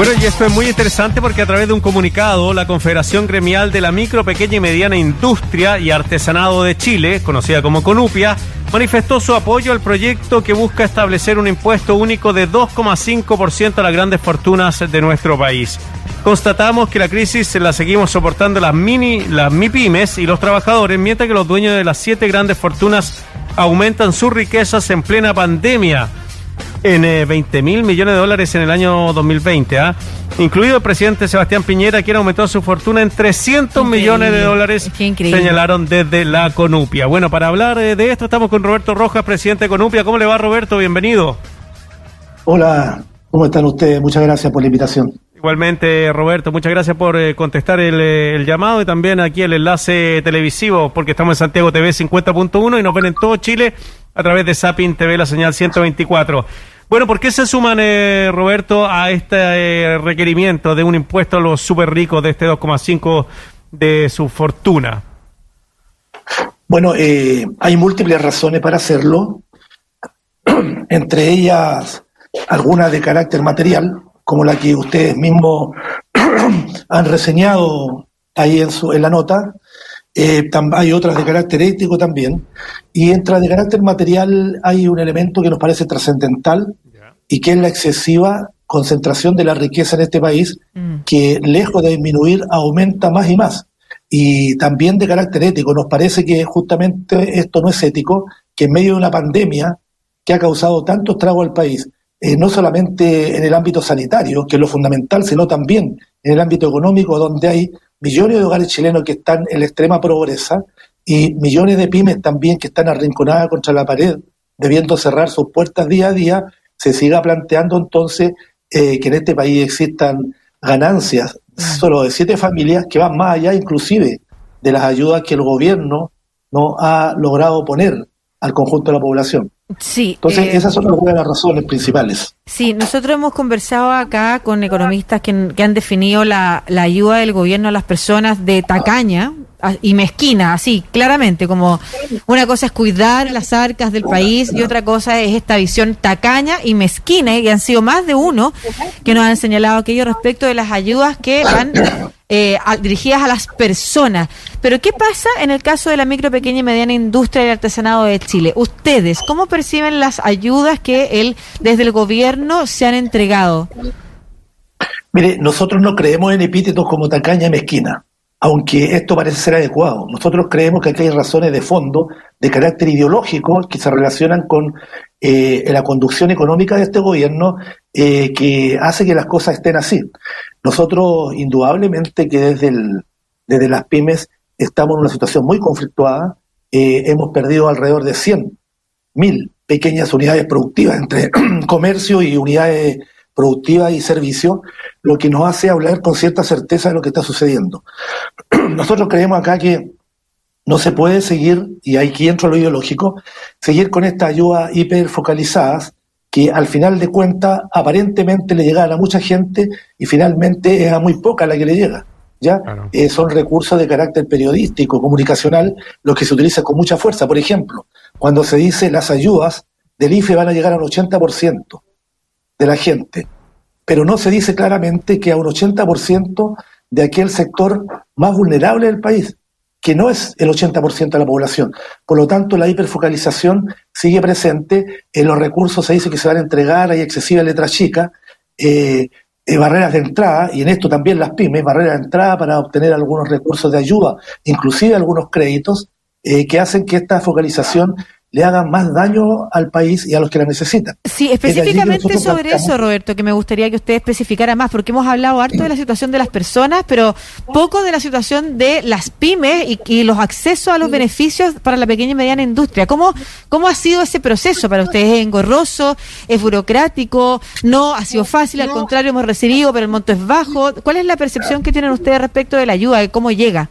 Bueno, y esto es muy interesante porque a través de un comunicado, la Confederación Gremial de la Micro, Pequeña y Mediana Industria y Artesanado de Chile, conocida como CONUPIA, manifestó su apoyo al proyecto que busca establecer un impuesto único de 2,5% a las grandes fortunas de nuestro país. Constatamos que la crisis la seguimos soportando las mini, las MIPIMES y los trabajadores, mientras que los dueños de las siete grandes fortunas aumentan sus riquezas en plena pandemia en 20 eh, mil millones de dólares en el año 2020, ¿ah? incluido el presidente Sebastián Piñera, quien aumentó su fortuna en 300 millones de dólares, señalaron desde la Conupia. Bueno, para hablar eh, de esto estamos con Roberto Rojas, presidente de Conupia. ¿Cómo le va, Roberto? Bienvenido. Hola, ¿cómo están ustedes? Muchas gracias por la invitación. Igualmente, Roberto, muchas gracias por eh, contestar el, llamado y también aquí el enlace televisivo, porque estamos en Santiago TV 50.1 y nos ven en todo Chile a través de Sapin TV, la señal 124. Bueno, ¿por qué se suman, eh, Roberto, a este eh, requerimiento de un impuesto a los súper ricos de este 2,5 de su fortuna? Bueno, eh, hay múltiples razones para hacerlo, entre ellas algunas de carácter material, como la que ustedes mismos han reseñado ahí en, su, en la nota, eh, hay otras de carácter ético también. Y entra de carácter material hay un elemento que nos parece trascendental y que es la excesiva concentración de la riqueza en este país, mm. que lejos de disminuir aumenta más y más. Y también de carácter ético, nos parece que justamente esto no es ético, que en medio de una pandemia que ha causado tanto estrago al país, eh, no solamente en el ámbito sanitario, que es lo fundamental, sino también en el ámbito económico, donde hay millones de hogares chilenos que están en la extrema pobreza y millones de pymes también que están arrinconadas contra la pared, debiendo cerrar sus puertas día a día, se siga planteando entonces eh, que en este país existan ganancias mm. solo de siete familias que van más allá inclusive de las ayudas que el gobierno no ha logrado poner al conjunto de la población. Sí. Entonces, eh, esas son las razones principales. Sí, nosotros hemos conversado acá con economistas que, han definido la, la, ayuda del gobierno a las personas de tacaña y mezquina, así, claramente, como una cosa es cuidar las arcas del país y otra cosa es esta visión tacaña y mezquina, y han sido más de uno que nos han señalado aquello respecto de las ayudas que van eh, dirigidas a las personas. Pero ¿qué pasa en el caso de la micro, pequeña y mediana industria y artesanado de Chile? Ustedes, ¿cómo perciben las ayudas que el, desde el gobierno se han entregado? Mire, nosotros no creemos en epítetos como tacaña y mezquina, aunque esto parece ser adecuado. Nosotros creemos que aquí hay razones de fondo, de carácter ideológico, que se relacionan con eh, la conducción económica de este gobierno, eh, que hace que las cosas estén así. Nosotros, indudablemente, que desde, las pymes estamos en una situación muy conflictuada. Eh, hemos perdido alrededor de 100 mil pequeñas unidades productivas entre comercio y unidades productivas y servicios, lo que nos hace hablar con cierta certeza de lo que está sucediendo. Nosotros creemos acá que no se puede seguir, y aquí entra lo ideológico, seguir con estas ayudas hiperfocalizadas que al final de cuentas aparentemente le llegan a mucha gente y finalmente es a muy poca la que le llega. ¿ya? Eh, son recursos de carácter periodístico, comunicacional, los que se utilizan con mucha fuerza. Por ejemplo, cuando se dice las ayudas del IFE van a llegar al 80% de la gente, pero no se dice claramente que a un 80% de aquel sector más vulnerable del país, que no es el 80% de la población. Por lo tanto, la hiperfocalización sigue presente, en los recursos se dice que se van a entregar, hay excesiva letra chica, eh, eh, barreras de entrada, y en esto también las pymes, barreras de entrada para obtener algunos recursos de ayuda, inclusive algunos créditos, eh, que hacen que esta focalización le hagan más daño al país y a los que la necesitan. Sí, específicamente sobre eso, Roberto, que me gustaría que usted especificara más, porque hemos hablado harto de la situación de las personas, pero poco de la situación de las pymes y, los accesos a los beneficios para la pequeña y mediana industria. ¿Cómo, ¿Cómo ha sido ese proceso para ustedes? ¿Es engorroso? ¿Es burocrático? ¿No ha sido fácil? Al contrario, hemos recibido, pero el monto es bajo. ¿Cuál es la percepción que tienen ustedes respecto de la ayuda, de cómo llega?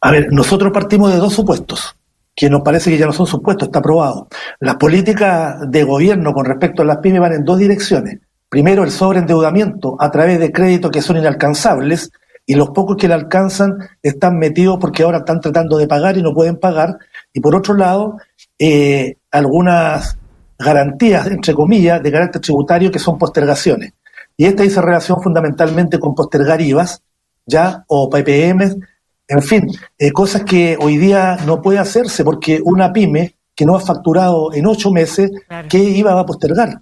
A ver, nosotros partimos de dos supuestos que nos parece que ya no son supuestos, está aprobado. Las políticas de gobierno con respecto a las pymes van en dos direcciones. Primero, el sobreendeudamiento a través de créditos que son inalcanzables y los pocos que le alcanzan están metidos porque ahora están tratando de pagar y no pueden pagar. Y por otro lado, eh, algunas garantías, entre comillas, de carácter tributario que son postergaciones. Y esta dice relación fundamentalmente con postergar IVAs, ya, o PPM, en fin, eh, cosas que hoy día no puede hacerse porque una pyme que no ha facturado en ocho meses, ¿qué va a postergar?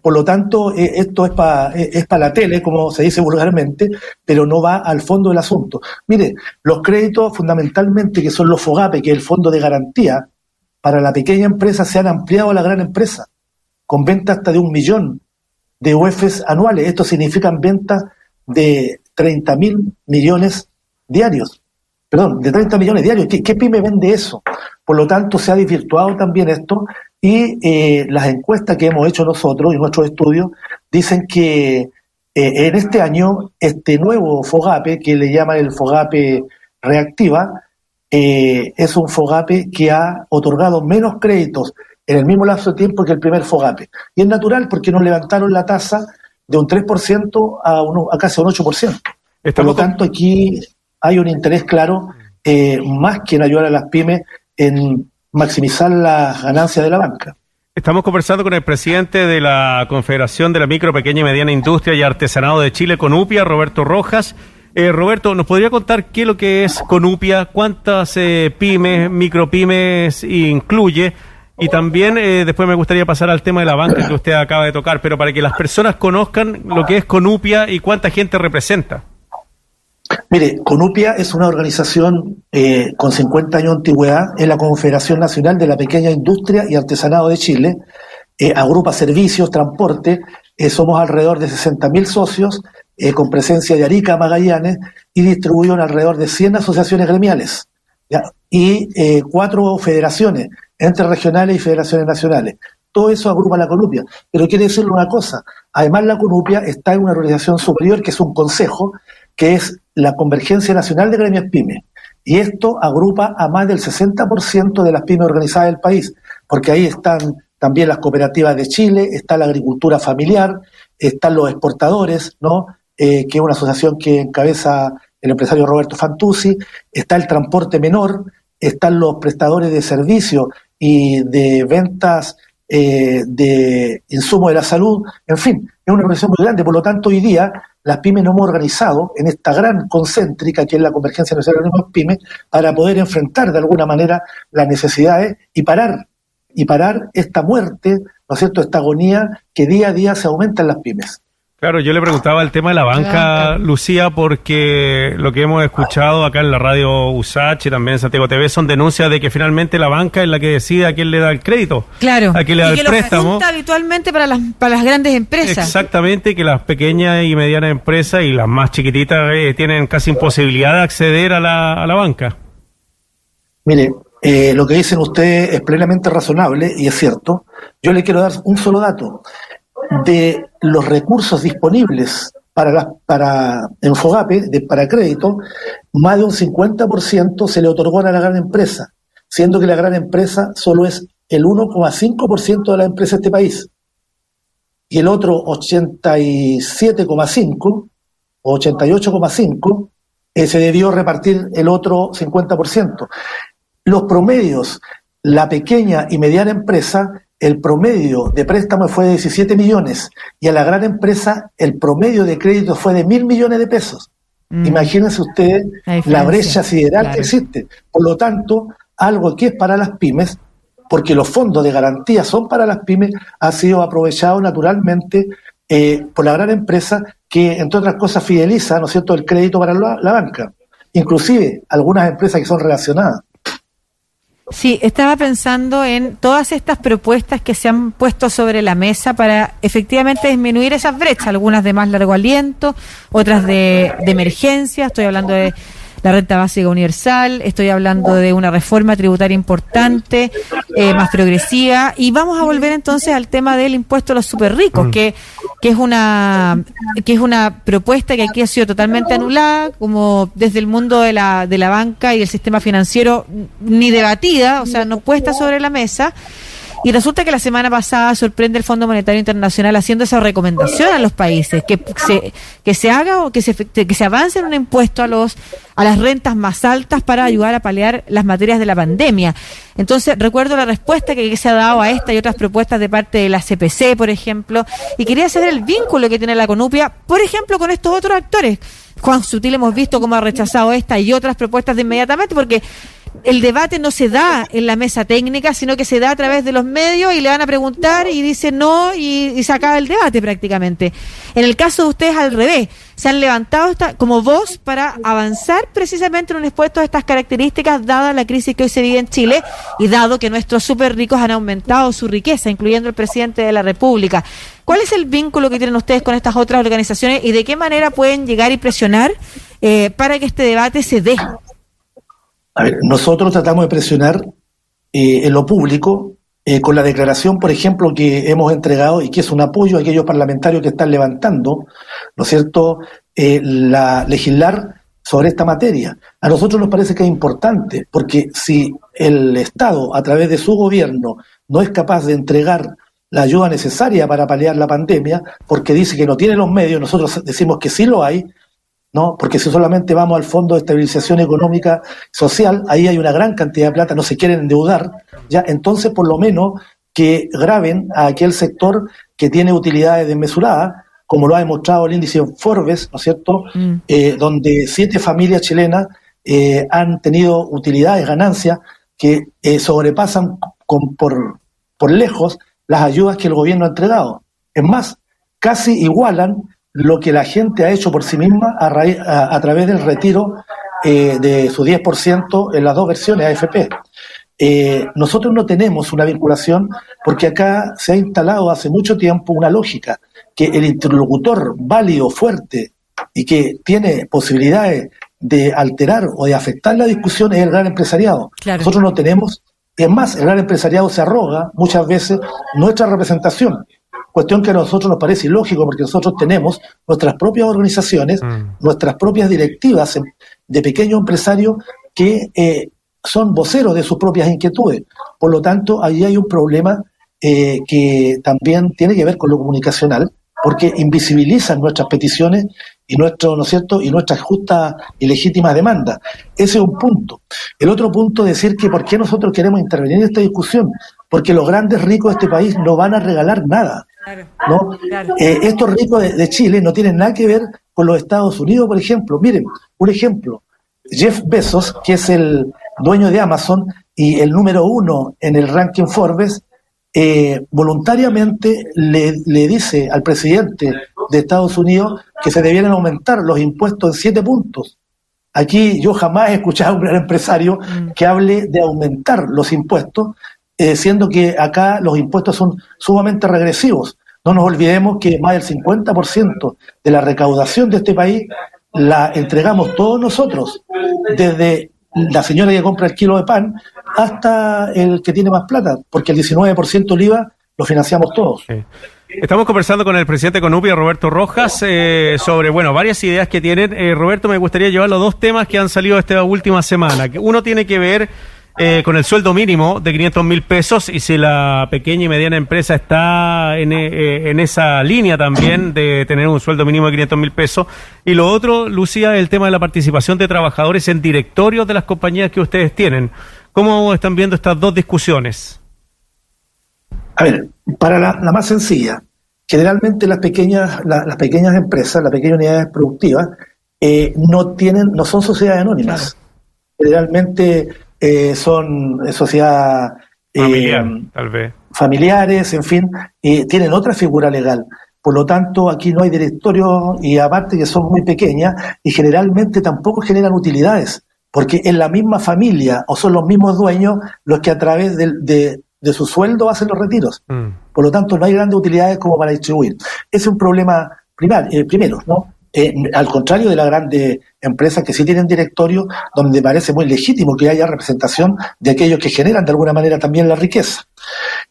Por lo tanto, eh, esto es para eh, es la tele, como se dice vulgarmente, pero no va al fondo del asunto. Mire, los créditos fundamentalmente, que son los FOGAPE, que es el fondo de garantía, para la pequeña empresa se han ampliado a la gran empresa, con ventas hasta de un millón de UEFs anuales. Esto significan ventas de 30 mil millones diarios. Perdón, de 30 millones diarios. ¿Qué, pyme vende eso? Por lo tanto, se ha desvirtuado también esto y eh, las encuestas que hemos hecho nosotros y nuestros estudios dicen que eh, en este año este nuevo FOGAPE, que le llaman el FOGAPE Reactiva, eh, es un FOGAPE que ha otorgado menos créditos en el mismo lapso de tiempo que el primer FOGAPE. Y es natural porque nos levantaron la tasa de un 3% a, uno, a casi un 8%. Por lo tanto, aquí hay un interés claro, eh, más que en ayudar a las pymes, en maximizar las ganancias de la banca. Estamos conversando con el presidente de la Confederación de la Micro, Pequeña y Mediana Industria y Artesanado de Chile, Conupia, Roberto Rojas. Eh, Roberto, ¿nos podría contar qué es lo que es Conupia? ¿Cuántas eh, pymes, micropymes incluye? Y también eh, después me gustaría pasar al tema de la banca que usted acaba de tocar, pero para que las personas conozcan lo que es Conupia y cuánta gente representa. Mire, Conupia es una organización eh, con 50 años de antigüedad, es la Confederación Nacional de la Pequeña Industria y Artesanado de Chile, eh, agrupa servicios, transporte, eh, somos alrededor de 60.000 socios, con presencia de Arica, Magallanes, y distribuyen alrededor de 100 asociaciones gremiales, y cuatro federaciones, entre regionales y federaciones nacionales. Todo eso agrupa la Conupia. Pero quiere decirle una cosa, además la Conupia está en una organización superior que es un consejo, que es la Convergencia Nacional de Gremios Pymes. Y esto agrupa a más del 60% de las pymes organizadas del país, porque ahí están también las cooperativas de Chile, está la agricultura familiar, están los exportadores, ¿no? Eh, que es una asociación que encabeza el empresario Roberto Fantuzzi, está el transporte menor, están los prestadores de servicios y de ventas eh, de insumos de la salud, en fin, es una organización muy grande, por lo tanto hoy día las pymes nos hemos organizado en esta gran concéntrica que es la Convergencia Nacional de las Pymes para poder enfrentar de alguna manera las necesidades y parar y parar esta muerte, ¿no es cierto?, esta agonía que día a día se aumenta en las pymes. Claro, yo le preguntaba el tema de la banca, Lucía, porque lo que hemos escuchado acá en la radio USACH y también en Santiago TV son denuncias de que finalmente la banca es la que decide a quién le da el crédito. Claro. A quién le da y el préstamo. Lo habitualmente para las, para las grandes empresas. Exactamente, que las pequeñas y medianas empresas y las más chiquititas eh, tienen casi imposibilidad de acceder a la, a la banca. Mire, eh, lo que dicen ustedes es plenamente razonable y es cierto. Yo le quiero dar un solo dato de los recursos disponibles para, para en Fogape, de, para crédito, más de un 50% se le otorgó a la gran empresa, siendo que la gran empresa solo es el 1,5% de la empresa de este país. Y el otro 87,5 o 88,5 eh, se debió repartir el otro 50%. Los promedios, la pequeña y mediana empresa el promedio de préstamo fue de 17 millones y a la gran empresa el promedio de crédito fue de mil millones de pesos. Mm. Imagínense ustedes la, brecha sideral que existe. Por lo tanto, algo que es para las pymes, porque los fondos de garantía son para las pymes, ha sido aprovechado naturalmente eh, por la gran empresa que, entre otras cosas, fideliza, ¿no es cierto?, el crédito para la banca. Inclusive algunas empresas que son relacionadas. Sí, estaba pensando en todas estas propuestas que se han puesto sobre la mesa para efectivamente disminuir esas brechas, algunas de más largo aliento, otras de, de emergencia, estoy hablando de la renta básica universal, estoy hablando de una reforma tributaria importante, eh, más progresiva, y vamos a volver entonces al tema del impuesto a los super ricos, mm. que, que es una que es una propuesta que aquí ha sido totalmente anulada, como desde el mundo de la, de la banca y el sistema financiero ni debatida, o sea, no puesta sobre la mesa. Y resulta que la semana pasada sorprende el Fondo Monetario Internacional haciendo esa recomendación a los países, que se, que se haga o que se, que se avance en un impuesto a, los, a las rentas más altas para ayudar a paliar las materias de la pandemia. Entonces, recuerdo la respuesta que, se ha dado a esta y otras propuestas de parte de la CPC, por ejemplo, y quería saber el vínculo que tiene la Conupia, por ejemplo, con estos otros actores. Juan Sutil hemos visto cómo ha rechazado esta y otras propuestas de inmediatamente, porque el debate no se da en la mesa técnica, sino que se da a través de los medios y le van a preguntar y dice no y, se acaba el debate prácticamente. En el caso de ustedes al revés, se han levantado como voz para avanzar precisamente en un expuesto de estas características dada la crisis que hoy se vive en Chile y dado que nuestros súper ricos han aumentado su riqueza, incluyendo el presidente de la República. ¿Cuál es el vínculo que tienen ustedes con estas otras organizaciones y de qué manera pueden llegar y presionar eh, para que este debate se dé? A ver, nosotros tratamos de presionar eh, en lo público eh, con la declaración, por ejemplo, que hemos entregado y que es un apoyo a aquellos parlamentarios que están levantando, ¿no es cierto?, eh, la legislar sobre esta materia. A nosotros nos parece que es importante, porque si el Estado, a través de su gobierno, no es capaz de entregar la ayuda necesaria para paliar la pandemia, porque dice que no tiene los medios, nosotros decimos que sí lo hay, ¿no? Porque si solamente vamos al Fondo de Estabilización Económica Social, ahí hay una gran cantidad de plata, no se quieren endeudar, ya, entonces por lo menos que graben a aquel sector que tiene utilidades desmesuradas, como lo ha demostrado el índice Forbes, ¿no es cierto?, mm. eh, donde siete familias chilenas eh, han tenido utilidades, ganancias, que eh, sobrepasan con, por, por lejos las ayudas que el gobierno ha entregado. Es más, casi igualan lo que la gente ha hecho por sí misma a, a, través del retiro eh, de su 10% en las dos versiones AFP. Eh, nosotros no tenemos una vinculación porque acá se ha instalado hace mucho tiempo una lógica que el interlocutor válido, fuerte y que tiene posibilidades de alterar o de afectar la discusión es el gran empresariado. Nosotros no tenemos, es más, el gran empresariado se arroga muchas veces nuestra representación cuestión que a nosotros nos parece ilógico porque nosotros tenemos nuestras propias organizaciones, mm. nuestras propias directivas de pequeños empresarios que eh, son voceros de sus propias inquietudes. Por lo tanto, ahí hay un problema eh, que también tiene que ver con lo comunicacional, porque invisibilizan nuestras peticiones y nuestro, ¿no es cierto?, y nuestras justas y legítimas demandas. Ese es un punto. El otro punto es decir que por qué nosotros queremos intervenir en esta discusión, porque los grandes ricos de este país no van a regalar nada. ¿No? Eh, estos ricos de, Chile no tienen nada que ver con los Estados Unidos, por ejemplo. Miren, un ejemplo, Jeff Bezos, que es el dueño de Amazon y el número uno en el ranking Forbes, eh, voluntariamente le, le, dice al presidente de Estados Unidos que se debieran aumentar los impuestos en siete puntos. Aquí yo jamás he escuchado a un gran empresario mm. que hable de aumentar los impuestos eh, siendo que acá los impuestos son sumamente regresivos. No nos olvidemos que más del 50% de la recaudación de este país la entregamos todos nosotros, desde la señora que compra el kilo de pan hasta el que tiene más plata, porque el 19% del IVA lo financiamos todos. Estamos conversando con el presidente Conupia, Roberto Rojas, eh, sobre, bueno, varias ideas que tienen. Eh, Roberto, me gustaría llevar los dos temas que han salido esta última semana. Uno tiene que ver eh, con el sueldo mínimo de 500 mil pesos y si la pequeña y mediana empresa está en, eh, en esa línea también de tener un sueldo mínimo de 500 mil pesos. Y lo otro, Lucía, el tema de la participación de trabajadores en directorios de las compañías que ustedes tienen. ¿Cómo están viendo estas dos discusiones? A ver, para la, más sencilla, generalmente las pequeñas, las pequeñas empresas, las pequeñas unidades productivas, eh, no tienen, no son sociedades anónimas. Generalmente eh, son sociedades eh, tal vez. familiares, en fin, y tienen otra figura legal. Por lo tanto, aquí no hay directorio y aparte que son muy pequeñas y generalmente tampoco generan utilidades, porque es la misma familia o son los mismos dueños los que a través de, de, su sueldo hacen los retiros. Mm. Por lo tanto, no hay grandes utilidades como para distribuir. Ese es un problema eh, primero, ¿no? Eh, al contrario de las grandes empresas que sí tienen directorio, donde parece muy legítimo que haya representación de aquellos que generan de alguna manera también la riqueza.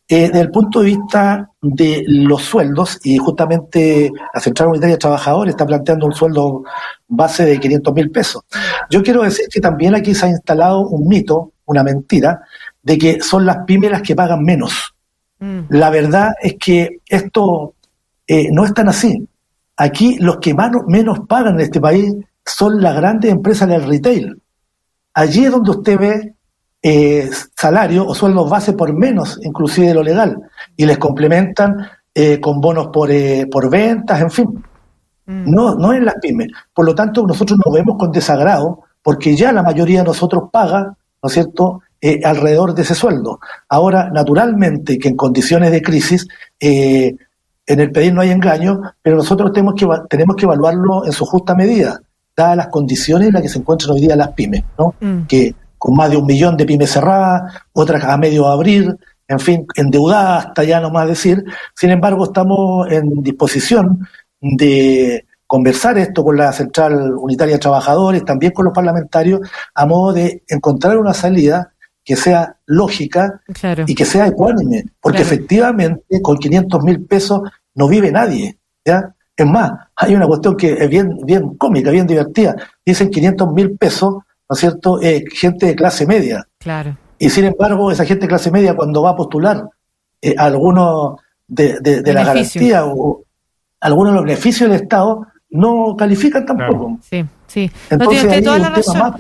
Eh, desde el punto de vista de los sueldos, y justamente la Central Unitaria de Trabajadores está planteando un sueldo base de 500 mil pesos. Yo quiero decir que también aquí se ha instalado un mito, una mentira, de que son las pymes las que pagan menos. Mm. La verdad es que esto eh, no es tan así. Aquí los que menos pagan en este país son las grandes empresas del retail. Allí es donde usted ve eh, salario o sueldos base por menos, inclusive de lo legal, y les complementan eh, con bonos por, eh, por ventas, en fin. Mm. No, no en las pymes. Por lo tanto, nosotros nos vemos con desagrado porque ya la mayoría de nosotros paga, ¿no es cierto?, eh, alrededor de ese sueldo. Ahora, naturalmente, que en condiciones de crisis, eh, en el pedir no hay engaño, pero nosotros tenemos que, tenemos que evaluarlo en su justa medida, dadas las condiciones en las que se encuentran hoy día las pymes, ¿no? Mm. Que con más de un millón de pymes cerradas, otras a medio abrir, en fin, endeudadas hasta ya no más decir. Sin embargo, estamos en disposición de conversar esto con la Central Unitaria de Trabajadores, también con los parlamentarios, a modo de encontrar una salida que sea lógica y que sea ecuánime, porque efectivamente con 500 mil pesos no vive nadie. ¿ya? Es más, hay una cuestión que es bien, bien cómica, bien divertida. Dicen 500 mil pesos, ¿no es cierto?, eh, gente de clase media. Claro. Y sin embargo, esa gente de clase media, cuando va a postular eh, algunos de, de, la garantía o algunos de los beneficios del Estado, no califican tampoco. Sí. Sí, Entonces, toda la razón.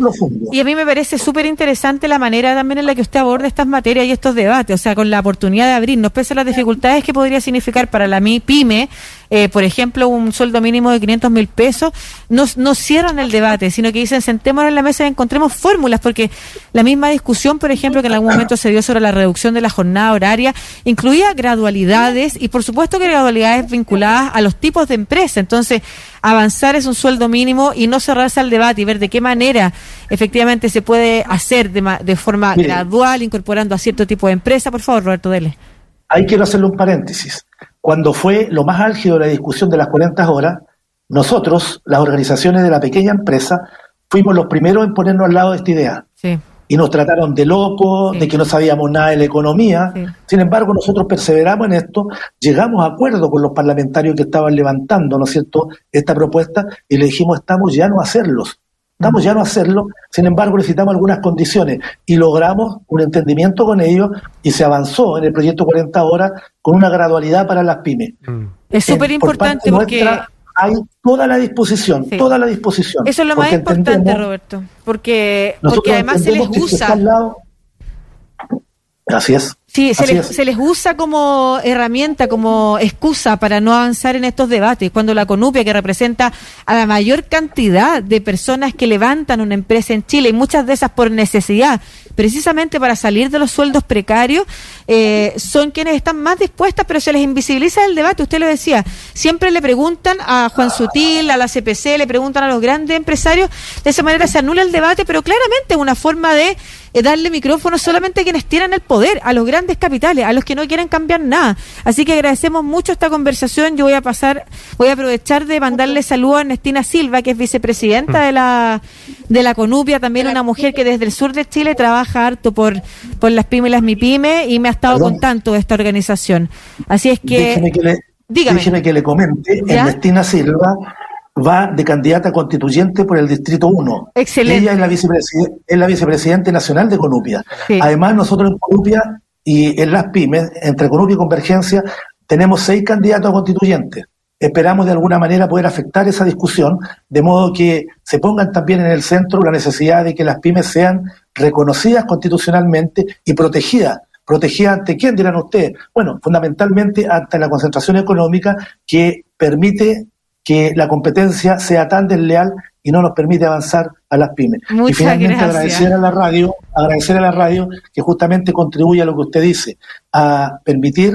Y a mí me parece súper interesante la manera también en la que usted aborda estas materias y estos debates, o sea, con la oportunidad de abrirnos, pese a las dificultades que podría significar para la pyme, eh, por ejemplo, un sueldo mínimo de 500 mil pesos, no, no cierran el debate, sino que dicen sentémonos en la mesa y encontremos fórmulas, porque la misma discusión, por ejemplo, que en algún momento se dio sobre la reducción de la jornada horaria, incluía gradualidades y, por supuesto, que gradualidades vinculadas a los tipos de empresa. Entonces, avanzar es un sueldo mínimo y no cerrar al debate y ver de qué manera efectivamente se puede hacer de, de forma gradual, incorporando a cierto tipo de empresa. Por favor, Roberto Dele. Ahí quiero hacerle un paréntesis. Cuando fue lo más álgido de la discusión de las 40 horas, nosotros, las organizaciones de la pequeña empresa, fuimos los primeros en ponernos al lado de esta idea. Sí y nos trataron de locos, de que no sabíamos nada de la economía. Sin embargo, nosotros perseveramos en esto, llegamos a acuerdo con los parlamentarios que estaban levantando, ¿no es cierto?, esta propuesta y le dijimos, estamos ya no a hacerlos. Estamos ya no a hacerlo, sin embargo necesitamos algunas condiciones y logramos un entendimiento con ellos y se avanzó en el proyecto 40 horas con una gradualidad para las pymes. Mm. Es súper importante porque hay toda la disposición, toda la disposición. Eso es lo más importante, Roberto, porque, porque además se les usa. Así es. Sí, se les, se les, usa como herramienta, como excusa para no avanzar en estos debates, cuando la Conupia, que representa a la mayor cantidad de personas que levantan una empresa en Chile, y muchas de esas por necesidad, precisamente para salir de los sueldos precarios, eh, son quienes están más dispuestas, pero se les invisibiliza el debate. Usted lo decía, siempre le preguntan a Juan Sutil, a la CPC, le preguntan a los grandes empresarios, de esa manera se anula el debate, pero claramente es una forma de eh, darle micrófono solamente a quienes tienen el poder, a los grandes capitales, a los que no quieren cambiar nada. Así que agradecemos mucho esta conversación. Yo voy a pasar, voy a aprovechar de mandarle saludos a Ernestina Silva, que es vicepresidenta de la de la Conupia, también una mujer que desde el sur de Chile trabaja harto por, por las pymes y las MIPYME y me ha estado contando de esta organización. Así es que... Que le, dígame. que le comente, Ernestina Silva va de candidata constituyente por el Distrito 1. Excelente. Ella es la, vicepresidente, es la vicepresidente nacional de Conupia. Además, nosotros en Conupia y en las pymes, entre Conupia y Convergencia, tenemos seis candidatos constituyentes. Esperamos de alguna manera poder afectar esa discusión, de modo que se pongan también en el centro la necesidad de que las pymes sean reconocidas constitucionalmente y protegidas. ¿Protegidas ante quién, dirán ustedes? Bueno, fundamentalmente ante la concentración económica que permite que la competencia sea tan desleal y no nos permite avanzar a las pymes. y finalmente agradecer a la radio, agradecer a la radio que justamente contribuye a lo que usted dice, a permitir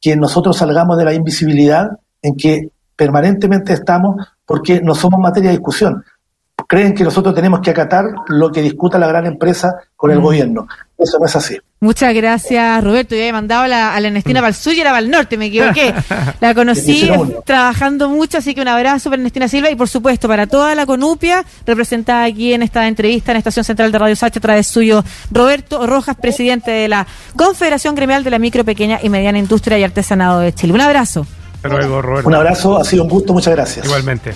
que nosotros salgamos de la invisibilidad en que permanentemente estamos porque no somos materia de discusión creen que nosotros tenemos que acatar lo que discuta la gran empresa con el mm. gobierno. Eso no es así. Muchas gracias, Roberto. Yo había mandado a la, a la Ernestina para el sur y era para el norte, me equivoqué. La conocí trabajando mucho, así que un abrazo para Ernestina Silva y, por supuesto, para toda la Conupia, representada aquí en esta entrevista en Estación Central de Radio Sacha, a través suyo, Roberto Rojas, presidente de la Confederación Gremial de la Micro, Pequeña y Mediana Industria y Artesanado de Chile. Un abrazo. Hasta luego, Roberto. Un abrazo, ha sido un gusto, muchas gracias. Igualmente.